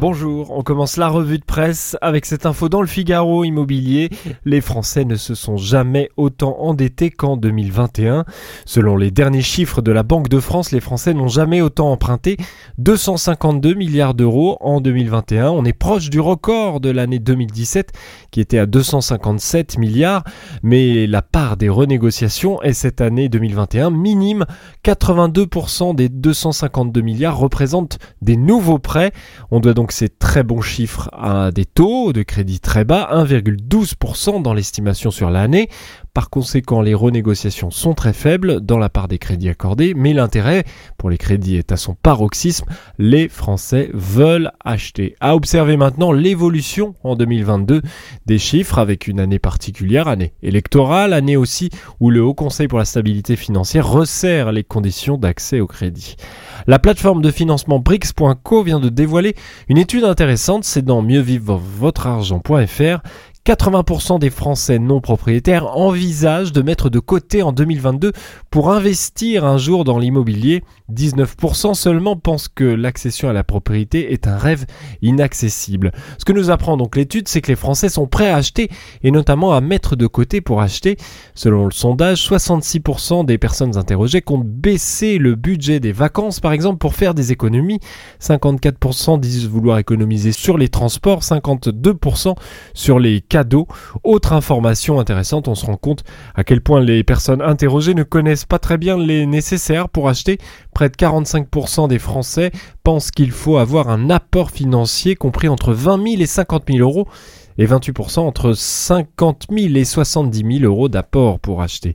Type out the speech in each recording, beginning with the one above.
Bonjour, on commence la revue de presse avec cette info dans le Figaro immobilier. Les Français ne se sont jamais autant endettés qu'en 2021. Selon les derniers chiffres de la Banque de France, les Français n'ont jamais autant emprunté 252 milliards d'euros en 2021. On est proche du record de l'année 2017 qui était à 257 milliards, mais la part des renégociations est cette année 2021 minime. 82% des 252 milliards représentent des nouveaux prêts. On doit donc ces très bons chiffres à des taux de crédit très bas, 1,12% dans l'estimation sur l'année. Par conséquent, les renégociations sont très faibles dans la part des crédits accordés, mais l'intérêt pour les crédits est à son paroxysme. Les Français veulent acheter. À observer maintenant l'évolution en 2022 des chiffres avec une année particulière, année électorale, année aussi où le Haut Conseil pour la stabilité financière resserre les conditions d'accès au crédit. La plateforme de financement Brix.co vient de dévoiler une étude intéressante, c'est dans mieuxvivre-votre-argent.fr 80% des Français non propriétaires envisagent de mettre de côté en 2022 pour investir un jour dans l'immobilier. 19% seulement pensent que l'accession à la propriété est un rêve inaccessible. Ce que nous apprend donc l'étude, c'est que les Français sont prêts à acheter et notamment à mettre de côté pour acheter. Selon le sondage, 66% des personnes interrogées comptent baisser le budget des vacances par exemple pour faire des économies. 54% disent vouloir économiser sur les transports, 52% sur les autre information intéressante, on se rend compte à quel point les personnes interrogées ne connaissent pas très bien les nécessaires pour acheter. Près de 45% des Français pensent qu'il faut avoir un apport financier compris entre 20 000 et 50 000 euros et 28% entre 50 000 et 70 000 euros d'apport pour acheter.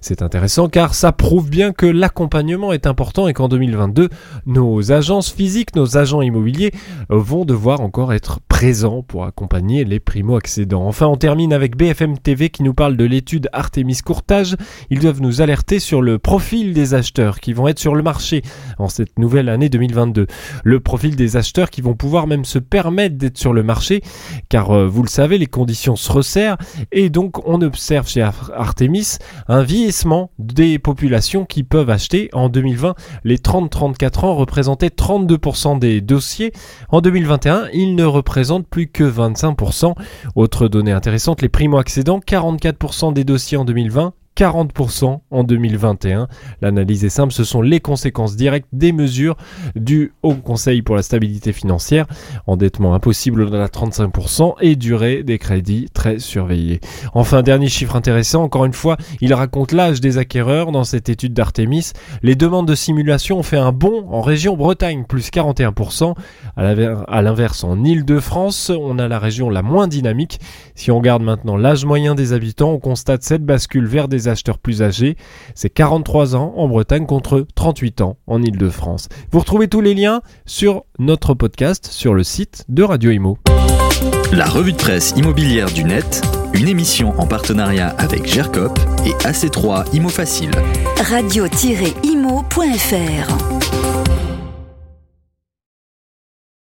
C'est intéressant car ça prouve bien que l'accompagnement est important et qu'en 2022, nos agences physiques, nos agents immobiliers vont devoir encore être présents pour accompagner les primo-accédants. Enfin, on termine avec BFM TV qui nous parle de l'étude Artemis Courtage. Ils doivent nous alerter sur le profil des acheteurs qui vont être sur le marché en cette nouvelle année 2022. Le profil des acheteurs qui vont pouvoir même se permettre d'être sur le marché car euh, vous le savez, les conditions se resserrent et donc on observe chez Artemis un vieillissement des populations qui peuvent acheter. En 2020, les 30-34 ans représentaient 32% des dossiers. En 2021, ils ne représentent plus que 25%. Autre donnée intéressante, les primo-accédants, 44% des dossiers en 2020 40% en 2021. L'analyse est simple, ce sont les conséquences directes des mesures du Haut Conseil pour la stabilité financière, endettement impossible au-delà de 35% et durée des crédits très surveillés. Enfin, dernier chiffre intéressant, encore une fois, il raconte l'âge des acquéreurs dans cette étude d'Artemis. Les demandes de simulation ont fait un bond en région Bretagne, plus 41%. À l'inverse, en Île-de-France, on a la région la moins dynamique. Si on regarde maintenant l'âge moyen des habitants, on constate cette bascule vers des acheteurs plus âgés. C'est 43 ans en Bretagne contre 38 ans en Ile-de-France. Vous retrouvez tous les liens sur notre podcast sur le site de Radio Imo. La revue de presse immobilière du net, une émission en partenariat avec GERCOP et AC3 Imo Facile. Radio-imo.fr